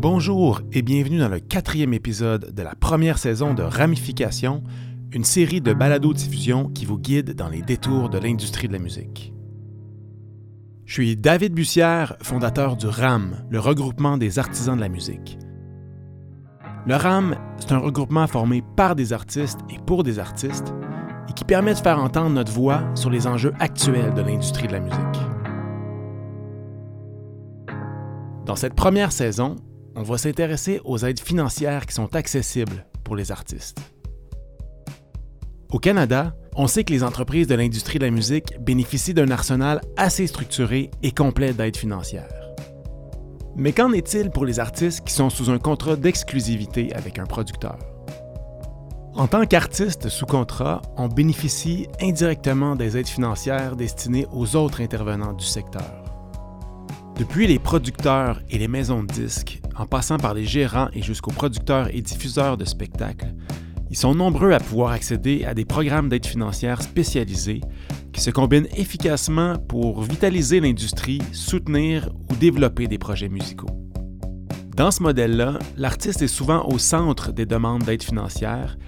Bonjour et bienvenue dans le quatrième épisode de la première saison de Ramification, une série de balados-diffusion qui vous guide dans les détours de l'industrie de la musique. Je suis David Bussière, fondateur du RAM, le regroupement des artisans de la musique. Le RAM, c'est un regroupement formé par des artistes et pour des artistes et qui permet de faire entendre notre voix sur les enjeux actuels de l'industrie de la musique. Dans cette première saison, on va s'intéresser aux aides financières qui sont accessibles pour les artistes. Au Canada, on sait que les entreprises de l'industrie de la musique bénéficient d'un arsenal assez structuré et complet d'aides financières. Mais qu'en est-il pour les artistes qui sont sous un contrat d'exclusivité avec un producteur? En tant qu'artiste sous contrat, on bénéficie indirectement des aides financières destinées aux autres intervenants du secteur. Depuis les producteurs et les maisons de disques, en passant par les gérants et jusqu'aux producteurs et diffuseurs de spectacles, ils sont nombreux à pouvoir accéder à des programmes d'aide financière spécialisés qui se combinent efficacement pour vitaliser l'industrie, soutenir ou développer des projets musicaux. Dans ce modèle-là, l'artiste est souvent au centre des demandes d'aide financière,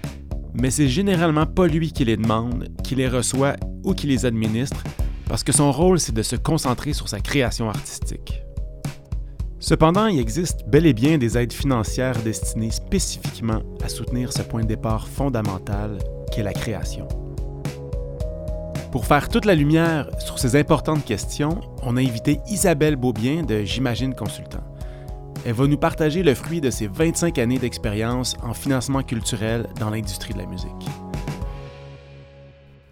mais c'est généralement pas lui qui les demande, qui les reçoit ou qui les administre, parce que son rôle, c'est de se concentrer sur sa création artistique. Cependant, il existe bel et bien des aides financières destinées spécifiquement à soutenir ce point de départ fondamental qu'est la création. Pour faire toute la lumière sur ces importantes questions, on a invité Isabelle Beaubien de J'imagine Consultant. Elle va nous partager le fruit de ses 25 années d'expérience en financement culturel dans l'industrie de la musique.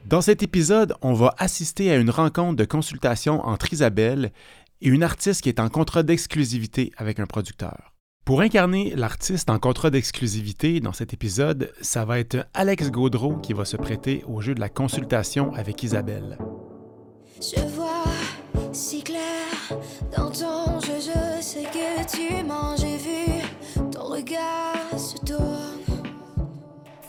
Dans cet épisode, on va assister à une rencontre de consultation entre Isabelle et une artiste qui est en contrat d'exclusivité avec un producteur. Pour incarner l'artiste en contrat d'exclusivité dans cet épisode, ça va être Alex Gaudreau qui va se prêter au jeu de la consultation avec Isabelle.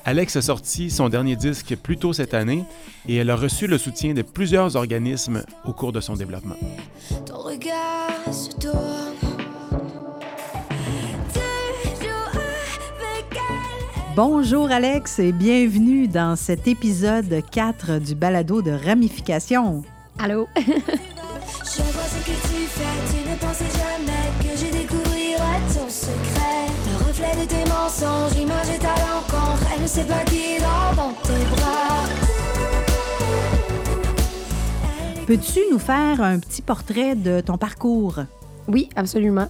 Alex a sorti son dernier disque plus tôt cette année et elle a reçu le soutien de plusieurs organismes au cours de son développement. Ton regard se tourne. Toujours avec elle. Bonjour Alex et bienvenue dans cet épisode 4 du balado de ramification. Allô? Je vois ce que tu fais, tu ne pensais jamais que je découvrirais ton secret. Le reflet de tes mensonges, l'image est à sait pas qui dort dans tes bras. Peux-tu nous faire un petit portrait de ton parcours? Oui, absolument.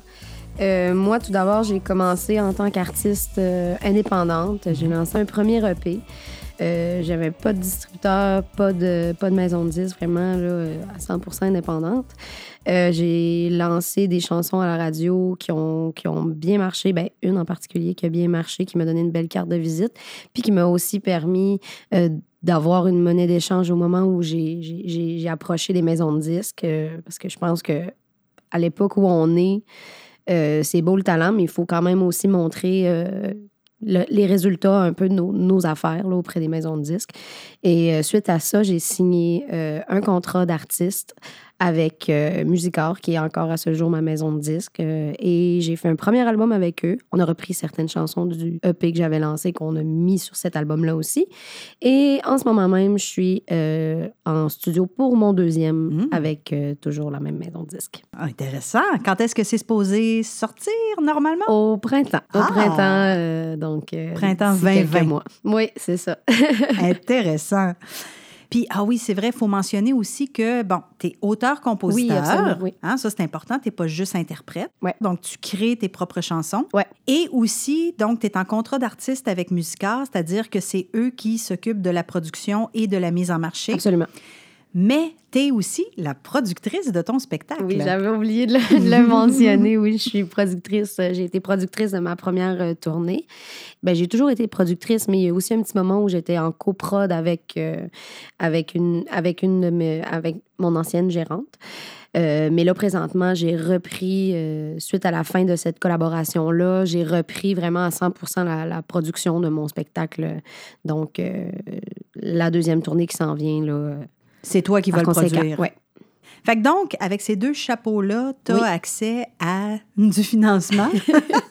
Euh, moi, tout d'abord, j'ai commencé en tant qu'artiste euh, indépendante. J'ai lancé un premier EP. Euh, J'avais pas de distributeur, pas de, pas de maison de disques, vraiment là, euh, à 100 indépendante. Euh, j'ai lancé des chansons à la radio qui ont, qui ont bien marché. Ben, une en particulier qui a bien marché, qui m'a donné une belle carte de visite, puis qui m'a aussi permis d'avoir une monnaie d'échange au moment où j'ai- approché des maisons de disques. parce que je pense que à l'époque où on est, c'est beau le talent, mais il faut quand même aussi montrer le- les résultats un peu de nos, nos affaires là, auprès des maisons de disques. Et euh, suite à ça, j'ai signé euh, un contrat d'artiste avec euh, Musicor, qui est encore à ce jour ma maison de disques. euh, et j'ai fait un premier album avec eux. On a repris certaines chansons du EP que j'avais lancé, qu'on a mis sur cet album-là aussi. Et en ce moment même, je suis euh, en studio pour mon deuxième Mm. avec euh, toujours la même maison de disques. Ah, intéressant. Quand est-ce que c'est supposé sortir normalement? Au printemps. Au Ah! printemps, donc. Printemps d'ici quelques 2020. mois. Oui, c'est ça. Intéressant. Puis, ah oui, c'est vrai, il faut mentionner aussi que, bon, tu es auteur-compositeur. Oui, oui. Hein, ça, c'est important. Tu n'es pas juste interprète. Ouais. Donc, tu crées tes propres chansons. Ouais. Et aussi, donc, tu es en contrat d'artiste avec Musicard, c'est-à-dire que c'est eux qui s'occupent de la production et de la mise en marché. Absolument. Mais tu es aussi la productrice de ton spectacle. Oui, j'avais oublié de le, mentionner. Oui, je suis productrice. euh, J'ai été productrice de ma première euh, tournée. Ben, j'ai toujours été productrice, mais il y a aussi un petit moment où j'étais en coprod avec, euh, avec, une, avec, une de mes- avec mon ancienne gérante. Mais là, présentement, j'ai repris, suite à la fin de cette collaboration-là, j'ai repris vraiment à 100 la, la production de mon spectacle. Donc, la deuxième tournée qui s'en vient, là, C'est toi qui vas le produire. Ouais. Fait que donc, avec ces deux chapeaux-là, tu as Oui. accès à du financement.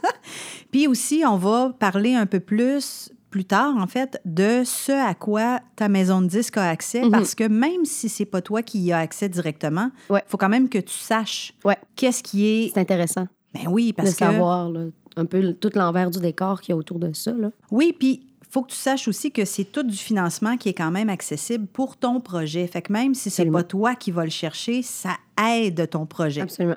Puis aussi, on va parler un peu plus plus tard, en fait, de ce à quoi ta maison de disque a accès, Mhm. parce que même si c'est pas toi qui y as accès directement, il Ouais. faut quand même que tu saches Ouais. qu'est-ce qui est... C'est intéressant Ben oui, parce de que... savoir là, un peu tout l'envers du décor qu'il y a autour de ça. Là. Oui, puis faut que tu saches aussi que c'est tout du financement qui est quand même accessible pour ton projet. Fait que même si c'est pas toi qui vas le chercher, ça aide ton projet. Absolument.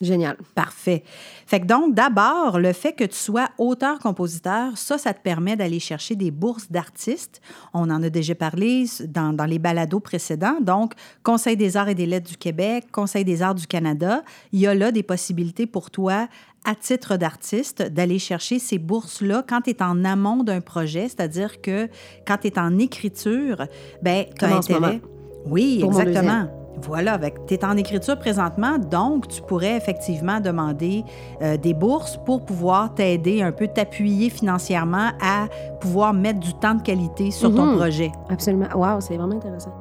Génial. Parfait. Fait que donc, d'abord, le fait que tu sois auteur-compositeur, ça, ça te permet d'aller chercher des bourses d'artistes. On en a déjà parlé dans, dans les balados précédents. Donc, Conseil des arts et des lettres du Québec, Conseil des arts du Canada, il y a là des possibilités pour toi à titre d'artiste, d'aller chercher ces bourses-là quand tu es en amont d'un projet, c'est-à-dire que quand tu es en écriture, ben tu as Comme en ce intérêt. moment. Oui, Pour exactement. Voilà, tu es en écriture présentement, donc tu pourrais effectivement demander euh, des bourses pour pouvoir t'aider un peu, t'appuyer financièrement à pouvoir mettre du temps de qualité sur ton Mhm. projet. Absolument. Wow, c'est vraiment intéressant.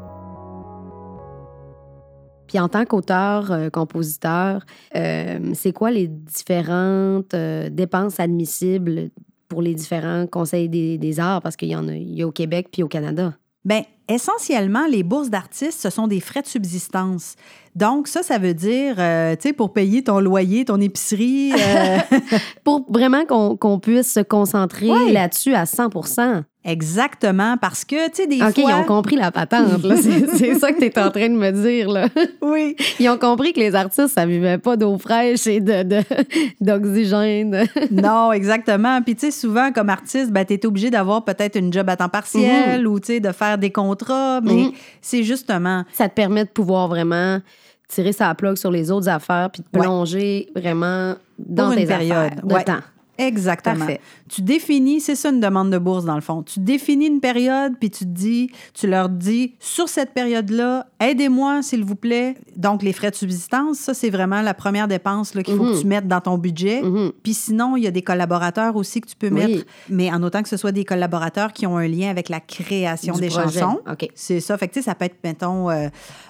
Puis en tant qu'auteur, euh, compositeur, euh, c'est quoi les différentes dépenses admissibles pour les différents conseils des, des arts? Parce qu'il y en a, il y a au Québec puis au Canada. Bien, essentiellement, les bourses d'artistes, ce sont des frais de subsistance. Donc, ça, ça veut dire, euh, tu sais, pour payer ton loyer, ton épicerie. euh, Pour vraiment qu'on puisse se concentrer Ouais. là-dessus à 100 exactement, parce que, tu sais, des OK, fois... ils ont compris la patente. là. C'est ça que tu es en train de me dire. Là. Oui, Ils ont compris que les artistes, ça vivait pas d'eau fraîche et de- de- d'oxygène. non, exactement. Puis, tu sais, souvent, comme artiste, ben, tu es obligé d'avoir peut-être une job à temps partiel ou, tu sais, de faire des contrats, mais Mhm. c'est justement... ça te permet de pouvoir vraiment tirer sa plug sur les autres affaires puis de Ouais. plonger vraiment dans Pour une tes période, affaires de ouais. temps. Exactement. Parfait. Tu définis, c'est ça une demande de bourse dans le fond. Tu définis une période, puis tu te dis, tu leur dis, sur cette période-là, aidez-moi s'il vous plaît. Donc les frais de subsistance, ça c'est vraiment la première dépense qu'il faut Mhm. que tu mettes dans ton budget. Mhm. Puis sinon, il y a des collaborateurs aussi que tu peux Oui. mettre, mais en autant que ce soit des collaborateurs qui ont un lien avec la création Du des projet. chansons. C'est ça. Fait que, tu sais, ça peut être, mettons, euh,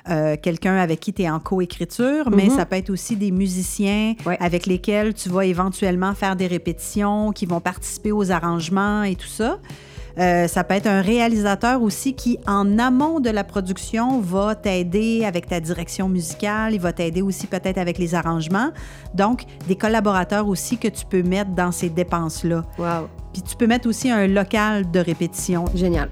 euh, quelqu'un avec qui tu es en coécriture, mais Mhm. ça peut être aussi des musiciens Ouais. avec lesquels tu vas éventuellement faire des répétitions, qui vont participer aux arrangements et tout ça. Euh, ça peut être un réalisateur aussi qui, en amont de la production, va t'aider avec ta direction musicale. Il va t'aider aussi peut-être avec les arrangements. Donc, des collaborateurs aussi que tu peux mettre dans ces dépenses-là. Wow. Puis tu peux mettre aussi un local de répétition. Génial.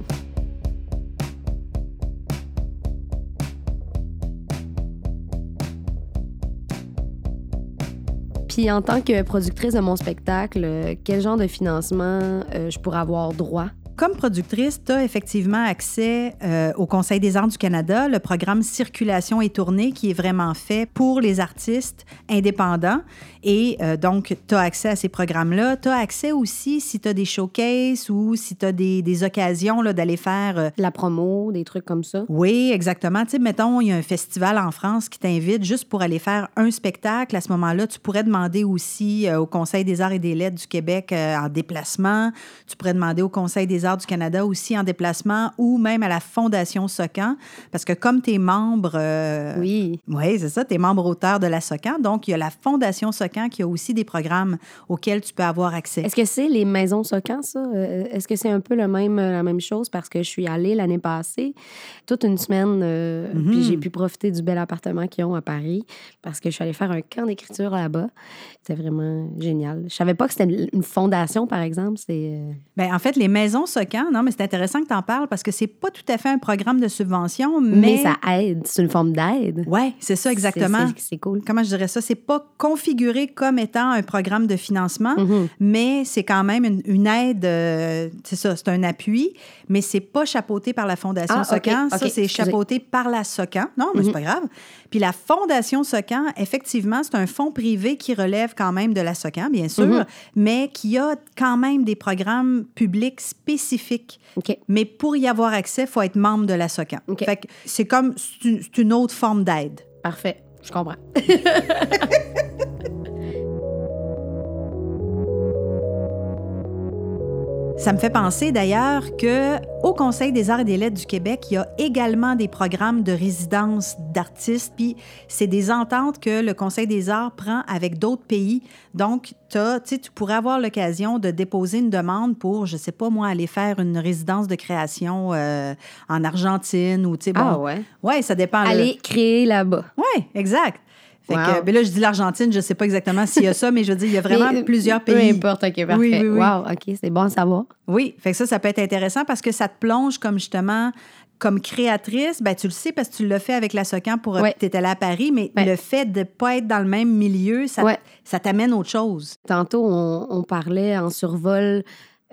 En tant que productrice de mon spectacle, euh, quel genre de financement euh, je pourrais avoir droit? Comme productrice, tu as effectivement accès euh, au Conseil des arts du Canada, le programme Circulation et tournée qui est vraiment fait pour les artistes indépendants. Et euh, donc, tu as accès à ces programmes-là. Tu as accès aussi, si tu as des showcases ou si tu as des, des occasions d'aller faire... euh, La promo, des trucs comme ça? oui, exactement. Tu sais, mettons, il y a un festival en France qui t'invite juste pour aller faire un spectacle. À ce moment-là, tu pourrais demander aussi au Conseil des arts et des lettres du Québec en déplacement. Tu pourrais demander au Conseil des arts du Canada aussi en déplacement ou même à la Fondation Socan. Parce que comme tu es membre... euh, Oui. oui, c'est ça. Tu es membre auteur de la SOCAN. Donc, il y a la Fondation SOCAN qui a aussi des programmes auxquels tu peux avoir accès. Est-ce que c'est les maisons Socan, ça? Euh, Est-ce que c'est un peu le même, la même chose? Parce que je suis allée l'année passée, toute une semaine, euh, Mhm. puis j'ai pu profiter du bel appartement qu'ils ont à Paris parce que je suis allée faire un camp d'écriture là-bas. C'était vraiment génial. Je savais pas que c'était une fondation, par exemple. C'est... Ben, en fait, les maisons Non, mais c'est intéressant que tu en parles parce que c'est pas tout à fait un programme de subvention, mais. Mais ça aide. C'est une forme d'aide. Oui, c'est ça, exactement. C'est- cool. Comment je dirais ça? C'est pas configuré comme étant un programme de financement, Mhm. mais c'est quand même une, une aide. euh, c'est ça, c'est un appui, mais c'est pas chapeauté par la Fondation Ah, SOCAN. ok, ça, c'est chapeauté par la SOCAN. Non, mais c'est Mhm. pas grave. Puis la Fondation SOCAN, effectivement, c'est un fonds privé qui relève quand même de la SOCAN, bien sûr, Mhm. mais qui a quand même des programmes publics spécifiques. Mais pour y avoir accès, il faut être membre de la SOCAN. OK. Fait que c'est comme, c'est une autre forme d'aide. Parfait. Je comprends. Ça me fait penser d'ailleurs que au Conseil des arts et des lettres du Québec, il y a également des programmes de résidence d'artistes, puis c'est des ententes que le Conseil des arts prend avec d'autres pays. Donc, tu pourrais avoir l'occasion de déposer une demande pour, je sais pas moi, aller faire une résidence de création euh, en Argentine ou, tu sais, bon. Ah ouais? Ouais, ça dépend. là. Aller créer là-bas. Oui, exact. Fait Wow. que, ben là, je dis l'Argentine, je sais pas exactement s'il y a ça, mais je veux dire, il y a vraiment Mais, euh, plusieurs Peu pays. importe, OK, parfait. Oui, oui, oui. Wow, OK, c'est bon à savoir. Oui, fait que ça, ça peut être intéressant parce que ça te plonge comme justement comme créatrice, ben tu le sais parce que tu l'as fait avec la Socan pour Ouais. tu étais là à Paris, mais Ouais. le fait de pas être dans le même milieu, ça, Ouais. ça t'amène autre chose. Tantôt, on, on parlait en survol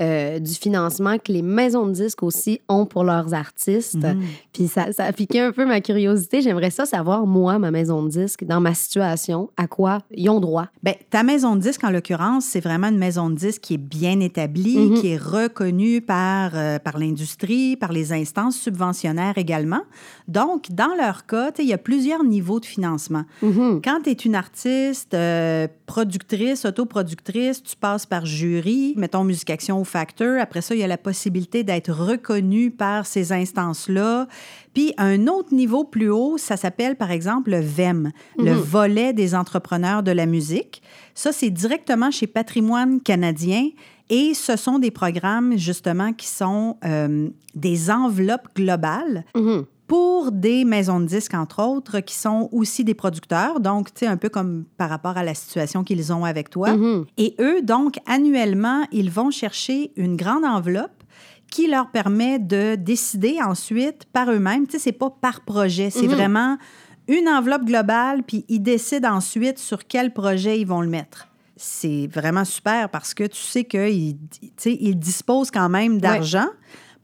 euh, du financement que les maisons de disques aussi ont pour leurs artistes. Mhm. Puis ça, ça a piqué un peu ma curiosité. J'aimerais ça savoir, moi, ma maison de disques, dans ma situation, à quoi ils ont droit? Ben, ta maison de disque, en l'occurrence, c'est vraiment une maison de disque qui est bien établie, Mhm. qui est reconnue par, euh, par l'industrie, par les instances subventionnaires également. Donc, dans leur cas, il y a plusieurs niveaux de financement. Mhm. Quand tu es une artiste, euh, productrice, autoproductrice, tu passes par jury, mettons Musique Action Factor. Après ça, il y a la possibilité d'être reconnue par ces instances-là. Puis, un autre niveau plus haut, ça s'appelle par exemple le VEM, le volet des entrepreneurs de la musique. Ça, c'est directement chez Patrimoine canadien. Et ce sont des programmes, justement, qui sont euh, des enveloppes globales Mhm. Pour des maisons de disques, entre autres, qui sont aussi des producteurs. Donc, tu sais, un peu comme par rapport à la situation qu'ils ont avec toi. Mhm. Et eux, donc, annuellement, ils vont chercher une grande enveloppe qui leur permet de décider ensuite par eux-mêmes. Tu sais, c'est pas par projet, c'est Mhm. vraiment une enveloppe globale, puis ils décident ensuite sur quel projet ils vont le mettre. C'est vraiment super parce que tu sais qu'ils ils disposent quand même d'argent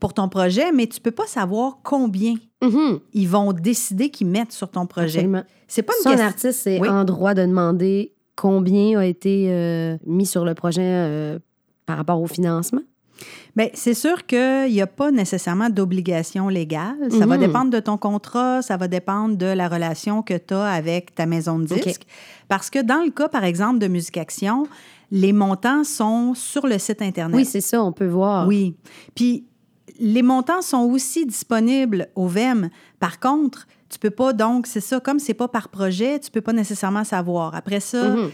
pour ton projet, mais tu peux pas savoir combien Mhm. ils vont décider qu'ils mettent sur ton projet. C'est pas une question. artiste est Oui. en droit de demander combien a été euh, mis sur le projet euh, par rapport au financement? Bien, c'est sûr qu'il n'y a pas nécessairement d'obligation légale. Ça va Mhm. dépendre de ton contrat, ça va dépendre de la relation que tu as avec ta maison de disques. Parce que dans le cas, par exemple, de Musique Action, les montants sont sur le site Internet. Oui, c'est ça, on peut voir. Oui. Puis les montants sont aussi disponibles au VEM. Par contre, tu peux pas donc, c'est ça, comme c'est pas par projet, tu peux pas nécessairement savoir. Après ça, Mhm.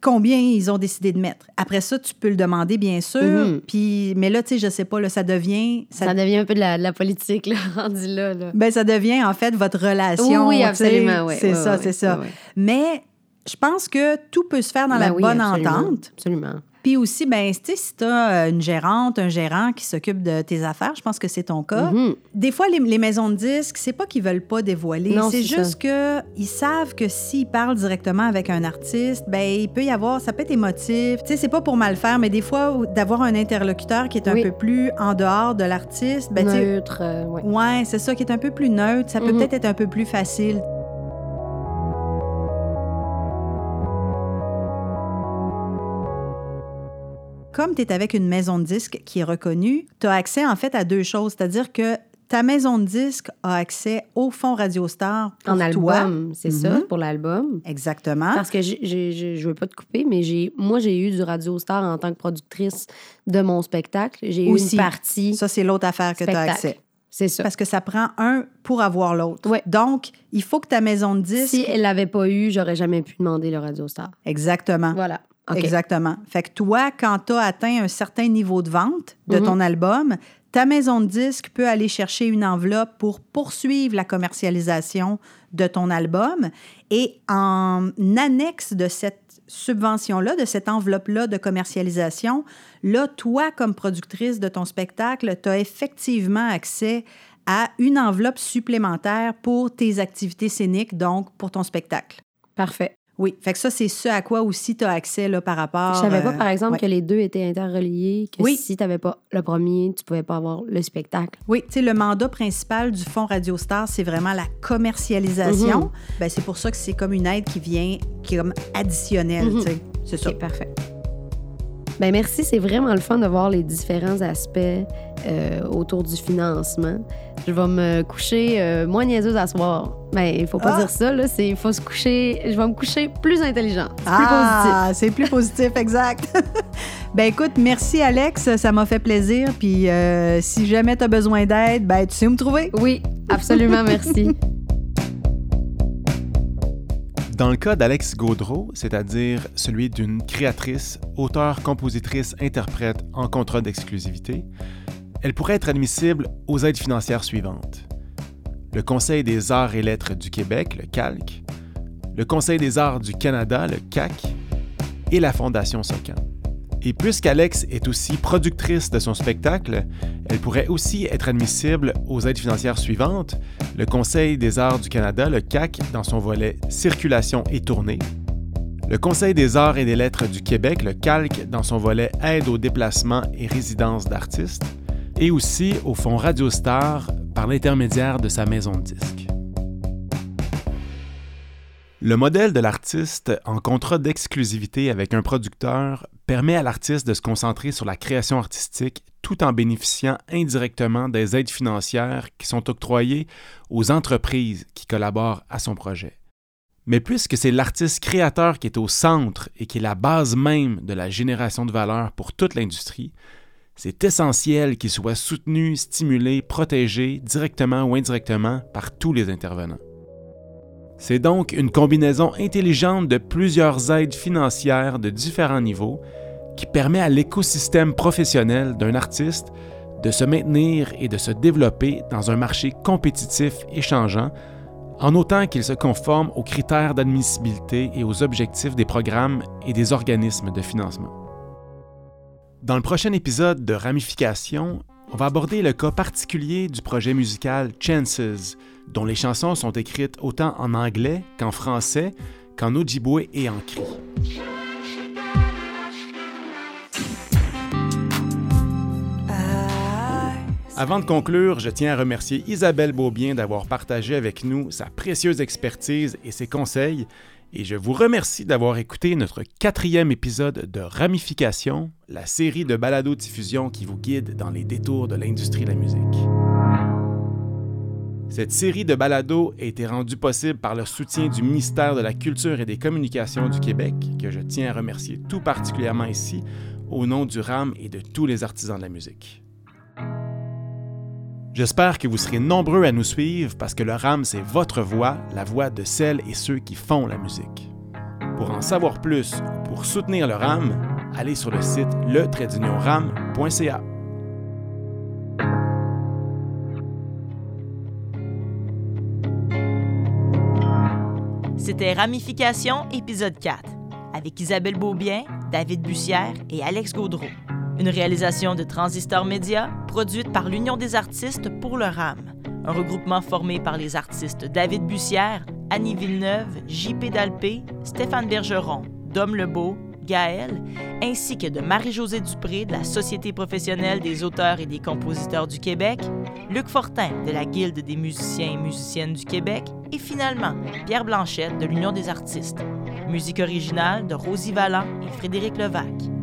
combien ils ont décidé de mettre. Après ça, tu peux le demander, bien sûr. Mhm. Puis, mais là, tu sais, je sais pas, là, ça devient... Ça, Ça devient un peu de la, de la politique, là, rendu là. là. ben, ça devient, en fait, votre relation. oui, oui, absolument. ouais, c'est ça, c'est ça. Mais je pense que tout peut se faire dans Ben la oui, bonne absolument, entente. Absolument. Puis aussi, ben, si tu as une gérante, un gérant qui s'occupe de tes affaires, je pense que c'est ton cas. Mhm. Des fois, les, les maisons de disques, c'est pas qu'ils veulent pas dévoiler. C'est juste que ils savent que s'ils parlent directement avec un artiste, ben il peut y avoir, ça peut être émotif. Tu sais, c'est pas pour mal faire, mais des fois, d'avoir un interlocuteur qui est un Oui. peu plus en dehors de l'artiste, ben Neutre, euh, ouais. ouais, c'est ça, qui est un peu plus neutre, ça peut Mhm. peut-être être un peu plus facile. Comme tu es avec une maison de disques qui est reconnue, tu as accès en fait à deux choses, c'est-à-dire que ta maison de disques a accès au fonds Radio Star pour En toi. album, c'est ça, Mhm. pour l'album. Exactement. Parce que je veux pas te couper, mais moi, j'ai eu du Radio Star en tant que productrice de mon spectacle. J'ai eu Aussi. une partie Ça, c'est l'autre affaire que tu as accès. C'est ça. Parce que ça prend un pour avoir l'autre. Ouais. Donc, il faut que ta maison de disques. Si elle l'avait pas eu, j'aurais jamais pu demander le Radio Star. Exactement. Voilà. Exactement. Fait que toi, quand tu as atteint un certain niveau de vente de Mhm. ton album, ta maison de disques peut aller chercher une enveloppe pour poursuivre la commercialisation de ton album. Et en annexe de cette subvention-là, de cette enveloppe-là de commercialisation, là, toi, comme productrice de ton spectacle, tu as effectivement accès à une enveloppe supplémentaire pour tes activités scéniques, donc pour ton spectacle. Parfait. Oui, fait que ça, c'est ce à quoi aussi tu as accès là, par rapport. Je savais pas, euh, par exemple, ouais. que les deux étaient interreliés, que Oui. si tu n'avais pas le premier, tu pouvais pas avoir le spectacle. Oui, tu sais, le mandat principal du Fonds Radio Star, c'est vraiment la commercialisation. Ben, c'est pour ça que c'est comme une aide qui vient, qui est comme additionnelle, Mhm. tu sais. C'est ça. Parfait. Ben merci, c'est vraiment le fun de voir les différents aspects euh, autour du financement. Je vais me coucher euh, moins niaiseuse à soir. Mais ben, il faut pas Ah! dire ça, là. Il faut se coucher. Je vais me coucher plus intelligente. C'est plus positif. Ah, c'est plus positif, exact. ben écoute, merci Alex, ça m'a fait plaisir. Puis euh, si jamais tu as besoin d'aide, ben tu sais où me trouver. Oui, absolument, merci. Dans le cas d'Alex Gaudreau, c'est-à-dire celui d'une créatrice, auteure, compositrice, interprète en contrat d'exclusivité, elle pourrait être admissible aux aides financières suivantes. Le Conseil des arts et lettres du Québec, le CALC, le Conseil des arts du Canada, le CAC, et la Fondation Socan. Et puisqu'Alex est aussi productrice de son spectacle, elle pourrait aussi être admissible aux aides financières suivantes, le Conseil des arts du Canada, le CAC, dans son volet Circulation et tournée, le Conseil des arts et des lettres du Québec, le CALC, dans son volet Aide au déplacement et résidence d'artistes, et aussi au Fonds Radio Star par l'intermédiaire de sa maison de disques. Le modèle de l'artiste en contrat d'exclusivité avec un producteur permet à l'artiste de se concentrer sur la création artistique tout en bénéficiant indirectement des aides financières qui sont octroyées aux entreprises qui collaborent à son projet. Mais puisque c'est l'artiste créateur qui est au centre et qui est la base même de la génération de valeur pour toute l'industrie, c'est essentiel qu'il soit soutenu, stimulé, protégé, directement ou indirectement, par tous les intervenants. C'est donc une combinaison intelligente de plusieurs aides financières de différents niveaux qui permet à l'écosystème professionnel d'un artiste de se maintenir et de se développer dans un marché compétitif et changeant, en autant qu'il se conforme aux critères d'admissibilité et aux objectifs des programmes et des organismes de financement. Dans le prochain épisode de Ramification, on va aborder le cas particulier du projet musical Chances, dont les chansons sont écrites autant en anglais qu'en français, qu'en Ojibwe et en cri. Avant de conclure, je tiens à remercier Isabelle Beaubien d'avoir partagé avec nous sa précieuse expertise et ses conseils, et je vous remercie d'avoir écouté notre quatrième épisode de Ramification, la série de balado-diffusion qui vous guide dans les détours de l'industrie de la musique. Cette série de balados a été rendue possible par le soutien du ministère de la Culture et des Communications du Québec, que je tiens à remercier tout particulièrement ici, au nom du RAM et de tous les artisans de la musique. J'espère que vous serez nombreux à nous suivre parce que le RAM, c'est votre voix, la voix de celles et ceux qui font la musique. Pour en savoir plus ou pour soutenir le RAM, allez sur le site le-ram.ca. Ramification, épisode 4, avec Isabelle Beaubien, David Bussière et Alex Gaudreau. Une réalisation de Transistor Média, produite par l'Union des artistes pour le RAM, un regroupement formé par les artistes David Bussière, Annie Villeneuve, JP Dalpé, Stéphane Bergeron, Dom Lebeau, Ainsi que de Marie-Josée Dupré de la Société professionnelle des auteurs et des compositeurs du Québec, Luc Fortin de la Guilde des musiciens et musiciennes du Québec et finalement Pierre Blanchette de l'Union des artistes. Musique originale de Rosie Vallant et Frédéric Levac.